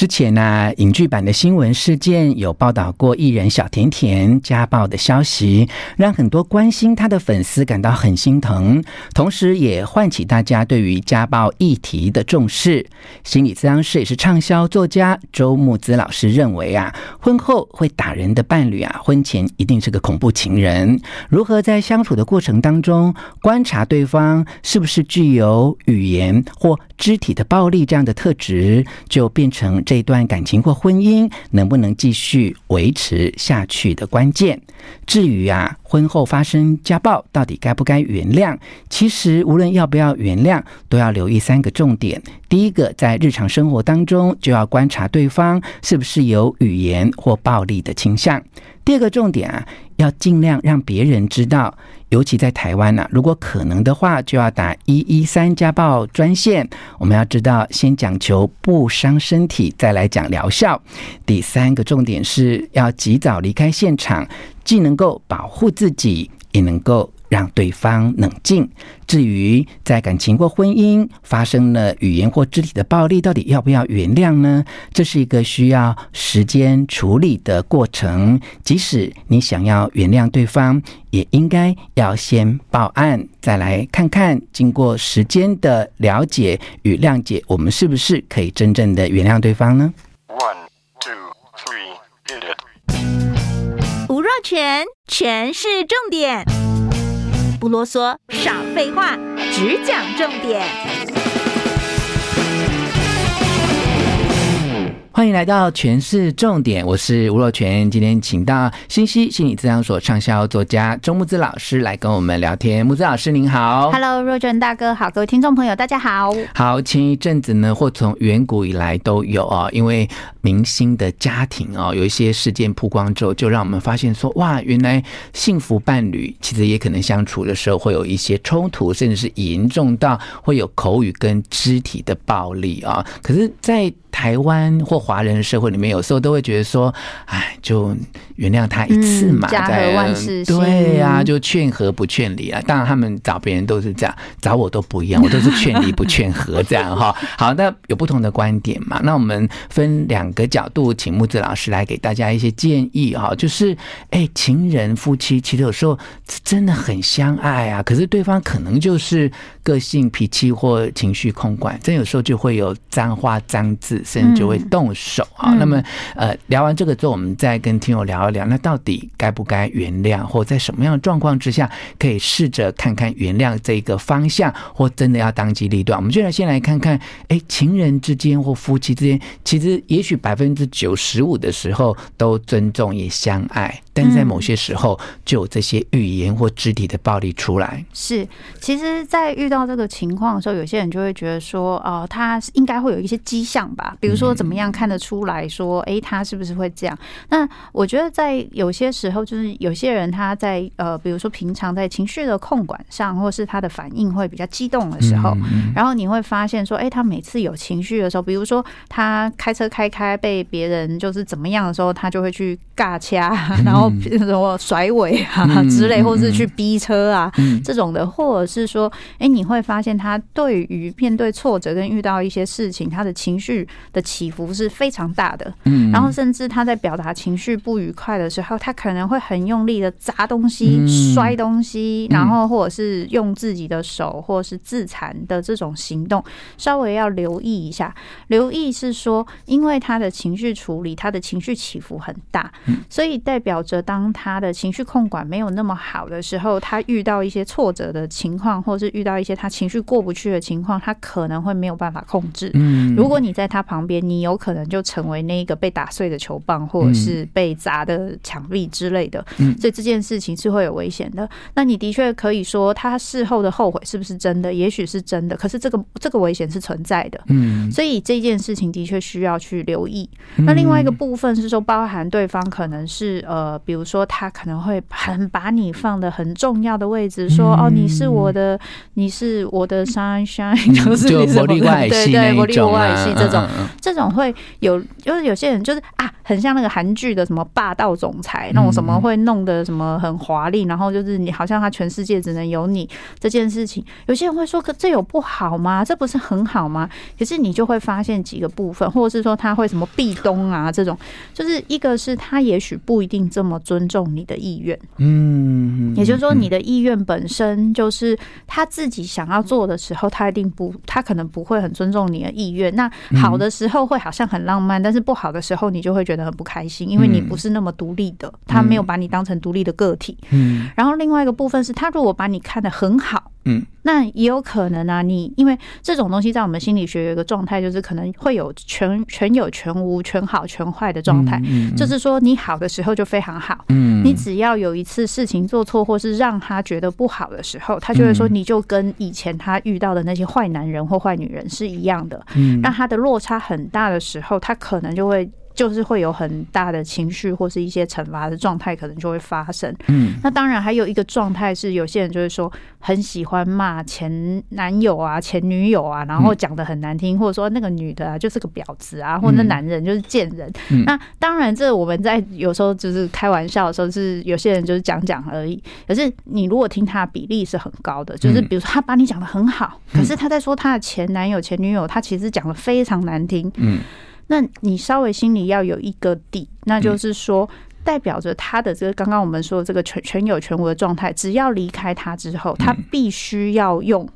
之前呢、影剧版的新闻事件有报道过艺人小甜甜家暴的消息，让很多关心她的粉丝感到很心疼，同时也唤起大家对于家暴议题的重视。心理咨商师也是畅销作家周慕姿老师认为啊，婚后会打人的伴侣啊，婚前一定是个恐怖情人。如何在相处的过程当中观察对方是不是具有语言或肢体的暴力这样的特质，就变成这段感情或婚姻能不能继续维持下去的关键。至于啊，婚后发生家暴，到底该不该原谅？其实无论要不要原谅，都要留意三个重点。第一个，在日常生活当中就要观察对方是不是有语言或暴力的倾向。第二个重点啊，要尽量让别人知道。尤其在台湾呢、啊，如果可能的话，就要打一一三家暴专线。我们要知道，先讲求不伤身体，再来讲疗效。第三个重点是要及早离开现场，既能够保护自己，也能够。让对方冷静。至于在感情或婚姻发生了语言或肢体的暴力，到底要不要原谅呢？这是一个需要时间处理的过程。即使你想要原谅对方，也应该要先报案，再来看看经过时间的了解与谅解，我们是不是可以真正的原谅对方呢？One, two, three, hit it. 吴若全，全是重点。不啰嗦，少废话，只讲重点。欢迎来到全市重点，我是吴若全。今天请到新西心理咨商所畅销作家周木子老师来跟我们聊天。木子老师您好，Hello，若全大哥好，各位听众朋友大家好。好，前一阵子呢，或从远古以来都有啊，因为明星的家庭啊，有一些事件曝光之后，就让我们发现说，哇，原来幸福伴侣其实也可能相处的时候会有一些冲突，甚至是严重到会有口语跟肢体的暴力啊。可是，在台湾或华人社会里面，有时候都会觉得说，哎，就原谅他一次嘛，家和万事兴。对呀，就劝和不劝离啊。当然，他们找别人都是这样，找我都不一样，我都是劝离不劝和这样哈。好，那有不同的观点嘛？那我们分两个角度，请木子老师来给大家一些建议哈。就是，哎，情人夫妻其实有时候真的很相爱啊，可是对方可能就是个性脾气或情绪控管，真有时候就会有脏话脏字。甚至就会动手啊。那么，呃，聊完这个之后，我们再跟听友聊一聊，那到底该不该原谅，或在什么样的状况之下，可以试着看看原谅这个方向，或真的要当机立断。我们就来先来看看，哎，情人之间或夫妻之间，其实也许百分之九十五的时候都尊重也相爱，但是在某些时候就有这些语言或肢体的暴力出来。是，其实，在遇到这个情况的时候，有些人就会觉得说，哦、呃，他应该会有一些迹象吧。比如说，怎么样看得出来说，哎，他是不是会这样？那我觉得，在有些时候，就是有些人他在呃，比如说平常在情绪的控管上，或是他的反应会比较激动的时候，然后你会发现说，哎，他每次有情绪的时候，比如说他开车开开被别人就是怎么样的时候，他就会去尬掐，然后什么甩尾啊之类，或是去逼车啊这种的，或者是说，哎，你会发现他对于面对挫折跟遇到一些事情，他的情绪。的起伏是非常大的，嗯，然后甚至他在表达情绪不愉快的时候，他可能会很用力的砸东西、摔东西，然后或者是用自己的手或者是自残的这种行动，稍微要留意一下。留意是说，因为他的情绪处理，他的情绪起伏很大，所以代表着当他的情绪控管没有那么好的时候，他遇到一些挫折的情况，或者是遇到一些他情绪过不去的情况，他可能会没有办法控制。嗯，如果你在他旁边。边，你有可能就成为那个被打碎的球棒，或者是被砸的墙壁之类的。嗯，所以这件事情是会有危险的。那你的确可以说，他事后的后悔是不是真的？也许是真的，可是这个这个危险是存在的。嗯，所以这件事情的确需要去留意。那另外一个部分是说，包含对方可能是呃，比如说他可能会很把你放的很重要的位置，说哦，你是我的，你是我的 sunshine，就是你是对对，玻璃外系这种。这种会有，就是有些人就是啊，很像那个韩剧的什么霸道总裁那种什么会弄得什么很华丽，然后就是你好像他全世界只能有你这件事情。有些人会说，可这有不好吗？这不是很好吗？可是你就会发现几个部分，或者是说他会什么壁咚啊这种，就是一个是他也许不一定这么尊重你的意愿，嗯，也就是说你的意愿本身就是他自己想要做的时候，他一定不，他可能不会很尊重你的意愿。那好的时候会好像很浪漫，但是不好的时候你就会觉得很不开心，因为你不是那么独立的，他没有把你当成独立的个体。嗯，然后另外一个部分是他如果把你看得很好。嗯，那也有可能啊。你因为这种东西在我们心理学有一个状态，就是可能会有全全有全无、全好全坏的状态。就是说你好的时候就非常好。嗯，你只要有一次事情做错，或是让他觉得不好的时候，他就会说你就跟以前他遇到的那些坏男人或坏女人是一样的。嗯，让他的落差很大的时候，他可能就会。就是会有很大的情绪或是一些惩罚的状态，可能就会发生。嗯，那当然还有一个状态是，有些人就是说很喜欢骂前男友啊、前女友啊，然后讲的很难听，或者说那个女的啊就是个婊子啊，或者那男人就是贱人。那当然，这我们在有时候就是开玩笑的时候，是有些人就是讲讲而已。可是你如果听他的比例是很高的，就是比如说他把你讲的很好，可是他在说他的前男友、前女友，他其实讲的非常难听。嗯。那你稍微心里要有一个底，那就是说，代表着他的这个刚刚我们说的这个全全有全无的状态，只要离开他之后，他必须要用。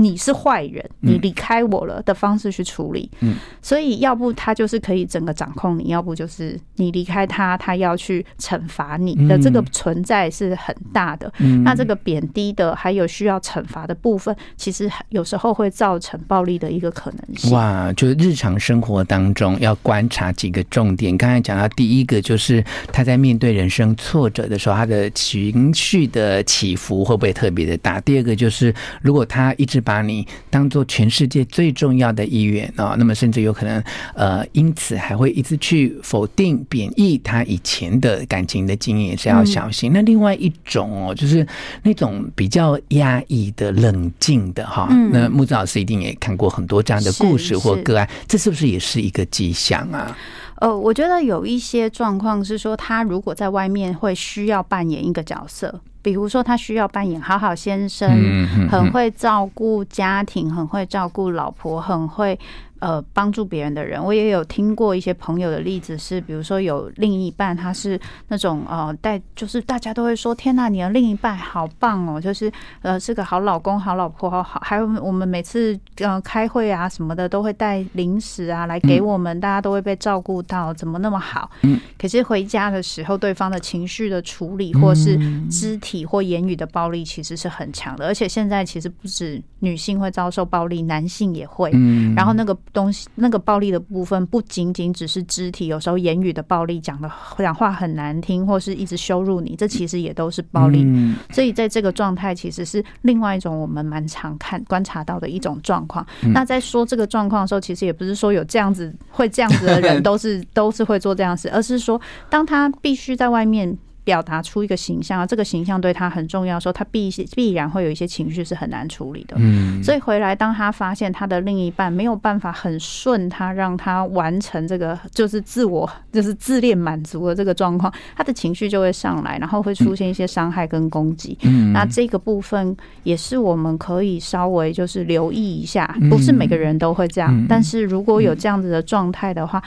你是坏人，你离开我了的方式去处理，嗯，所以要不他就是可以整个掌控你，要不就是你离开他，他要去惩罚你的这个存在是很大的。嗯，那这个贬低的还有需要惩罚的部分，其实有时候会造成暴力的一个可能性。哇，就是日常生活当中要观察几个重点。刚才讲到第一个，就是他在面对人生挫折的时候，他的情绪的起伏会不会特别的大？第二个就是如果他一直把你当做全世界最重要的一员啊，那么甚至有可能呃，因此还会一直去否定、贬义他以前的感情的经验，也是要小心。那另外一种哦，就是那种比较压抑的、冷静的哈。那木子老师一定也看过很多这样的故事或个案，这是不是也是一个迹象啊？呃，我觉得有一些状况是说，他如果在外面会需要扮演一个角色。比如说，他需要扮演好好先生，很会照顾家庭，很会照顾老婆，很会。呃，帮助别人的人，我也有听过一些朋友的例子，是比如说有另一半，他是那种呃带，就是大家都会说，天哪，你的另一半好棒哦，就是呃是个好老公、好老婆，好好，还有我们每次呃开会啊什么的，都会带零食啊来给我们，大家都会被照顾到，怎么那么好？嗯，可是回家的时候，对方的情绪的处理，或是肢体或言语的暴力，其实是很强的，而且现在其实不止女性会遭受暴力，男性也会，嗯，然后那个。东西那个暴力的部分不仅仅只是肢体，有时候言语的暴力，讲的讲话很难听，或是一直羞辱你，这其实也都是暴力。所以在这个状态，其实是另外一种我们蛮常看观察到的一种状况。那在说这个状况的时候，其实也不是说有这样子会这样子的人 都是都是会做这样子，而是说当他必须在外面。表达出一个形象，这个形象对他很重要的时候，他必必然会有一些情绪是很难处理的。嗯，所以回来，当他发现他的另一半没有办法很顺他，让他完成这个就是自我 就是自恋满足的这个状况，他的情绪就会上来，然后会出现一些伤害跟攻击。嗯，那这个部分也是我们可以稍微就是留意一下，不是每个人都会这样，但是如果有这样子的状态的话，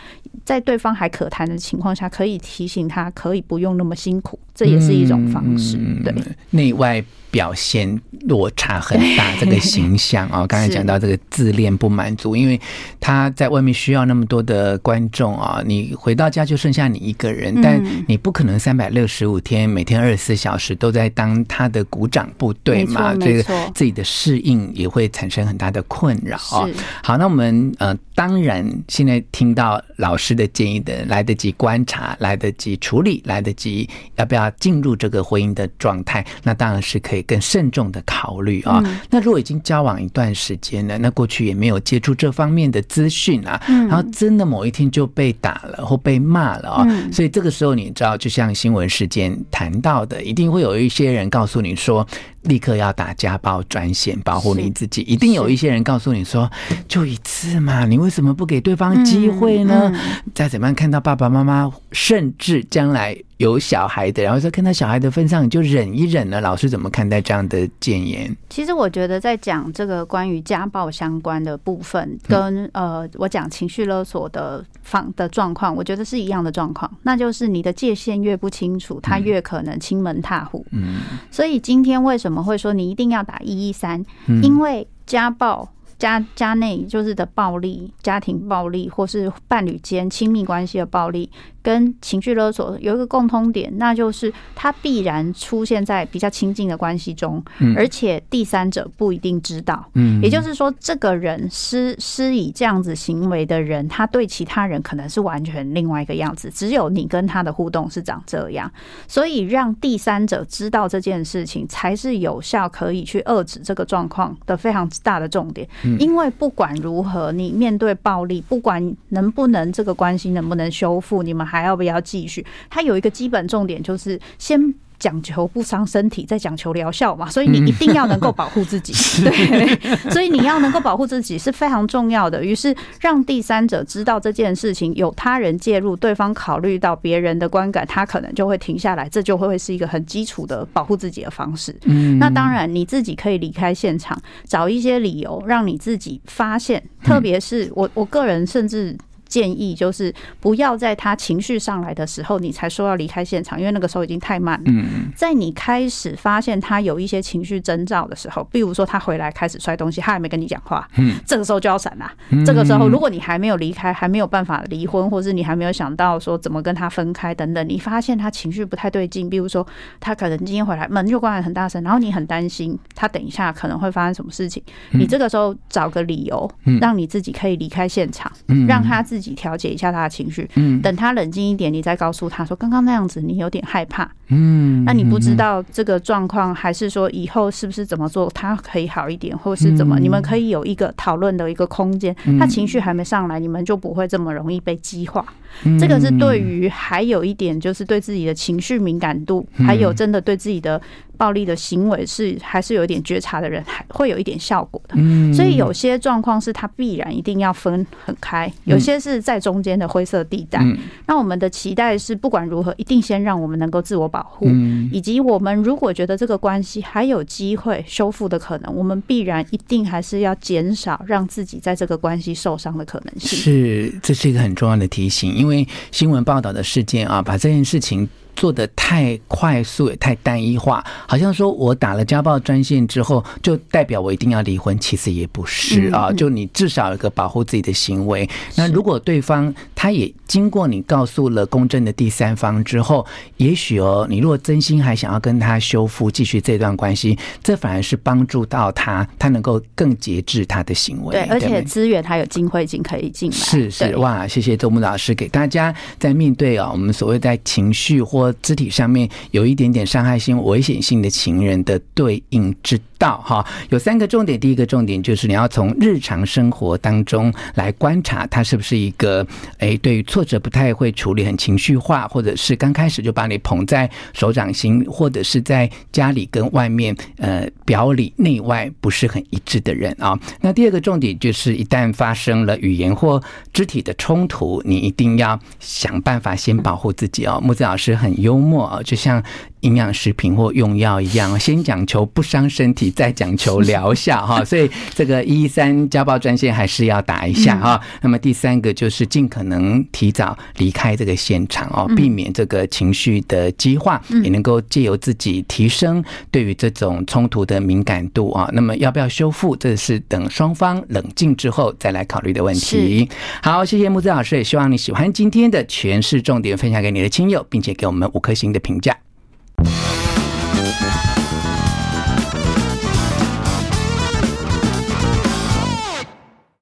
在对方还可谈的情况下，可以提醒他，可以不用那么辛苦。这也是一种方式，对，内外表现落差很大，这个形象啊，刚才讲到这个自恋不满足，因为他在外面需要那么多的观众啊，你回到家就剩下你一个人，但你不可能三百六十五天每天二十四小时都在当他的鼓掌部队嘛，这个自己的适应也会产生很大的困扰啊。好，那我们呃，当然现在听到老师的建议的，来得及观察，来得及处理，来得及要不要进入这个婚姻的状态，那当然是可以。更慎重的考虑啊。那如果已经交往一段时间了，那过去也没有接触这方面的资讯啊，然后真的某一天就被打了或被骂了啊，所以这个时候你知道，就像新闻事件谈到的，一定会有一些人告诉你说，立刻要打家暴专线保护你自己。一定有一些人告诉你说：“就一次嘛，你为什么不给对方机会呢？”再怎么样看到爸爸妈妈，甚至将来。有小孩的，然后说看到小孩的份上，你就忍一忍了。老师怎么看待这样的谏言？其实我觉得，在讲这个关于家暴相关的部分，跟呃，我讲情绪勒索的方的状况，我觉得是一样的状况。那就是你的界限越不清楚，他越可能侵门踏户。嗯，所以今天为什么会说你一定要打一一三？因为家暴。家家内就是的暴力，家庭暴力，或是伴侣间亲密关系的暴力，跟情绪勒索有一个共通点，那就是它必然出现在比较亲近的关系中，而且第三者不一定知道。嗯，也就是说，这个人施施以这样子行为的人，他对其他人可能是完全另外一个样子，只有你跟他的互动是长这样，所以让第三者知道这件事情，才是有效可以去遏制这个状况的非常大的重点。因为不管如何，你面对暴力，不管能不能这个关系能不能修复，你们还要不要继续？它有一个基本重点，就是先。讲求不伤身体，再讲求疗效嘛，所以你一定要能够保护自己，对，所以你要能够保护自己是非常重要的。于是让第三者知道这件事情，有他人介入，对方考虑到别人的观感，他可能就会停下来，这就会是一个很基础的保护自己的方式。嗯，那当然你自己可以离开现场，找一些理由让你自己发现，特别是我我个人甚至。建议就是不要在他情绪上来的时候，你才说要离开现场，因为那个时候已经太慢了。嗯，在你开始发现他有一些情绪征兆的时候，比如说他回来开始摔东西，他还没跟你讲话，嗯，这个时候就要闪了。这个时候，如果你还没有离开，还没有办法离婚，或是你还没有想到说怎么跟他分开等等，你发现他情绪不太对劲，比如说他可能今天回来门就关得很大声，然后你很担心他等一下可能会发生什么事情，你这个时候找个理由，让你自己可以离开现场，让他自己。自己调节一下他的情绪，嗯，等他冷静一点，你再告诉他说，刚刚那样子你有点害怕，嗯，那你不知道这个状况，还是说以后是不是怎么做他可以好一点，或是怎么，你们可以有一个讨论的一个空间。他情绪还没上来，你们就不会这么容易被激化。这个是对于还有一点就是对自己的情绪敏感度，还有真的对自己的。暴力的行为是还是有一点觉察的人，还会有一点效果的。所以有些状况是他必然一定要分很开，有些是在中间的灰色地带。那我们的期待是，不管如何，一定先让我们能够自我保护，以及我们如果觉得这个关系还有机会修复的可能，我们必然一定还是要减少让自己在这个关系受伤的可能性。是，这是一个很重要的提醒，因为新闻报道的事件啊，把这件事情。做的太快速也太单一化，好像说我打了家暴专线之后，就代表我一定要离婚，其实也不是啊。就你至少有个保护自己的行为。那如果对方他也经过你告诉了公正的第三方之后，也许哦，你如果真心还想要跟他修复，继续这段关系，这反而是帮助到他，他能够更节制他的行为。对，而且资源他有金汇金可以进来。是是哇，谢谢周木老师给大家在面对啊，我们所谓在情绪或或肢体上面有一点点伤害性、危险性的情人的对应之到，哈，有三个重点。第一个重点就是你要从日常生活当中来观察他是不是一个，诶，对于挫折不太会处理、很情绪化，或者是刚开始就把你捧在手掌心，或者是在家里跟外面，呃，表里内外不是很一致的人啊。那第二个重点就是，一旦发生了语言或肢体的冲突，你一定要想办法先保护自己哦。木子老师很幽默啊，就像营养食品或用药一样，先讲求不伤身体，再讲求疗效 哈。所以这个一一三家暴专线还是要打一下哈。那么第三个就是尽可能提早离开这个现场哦，避免这个情绪的激化，也能够借由自己提升对于这种冲突的敏感度啊。那么要不要修复，这是等双方冷静之后再来考虑的问题。好，谢谢木子老师，也希望你喜欢今天的权式重点分享给你的亲友，并且给我们五颗星的评价。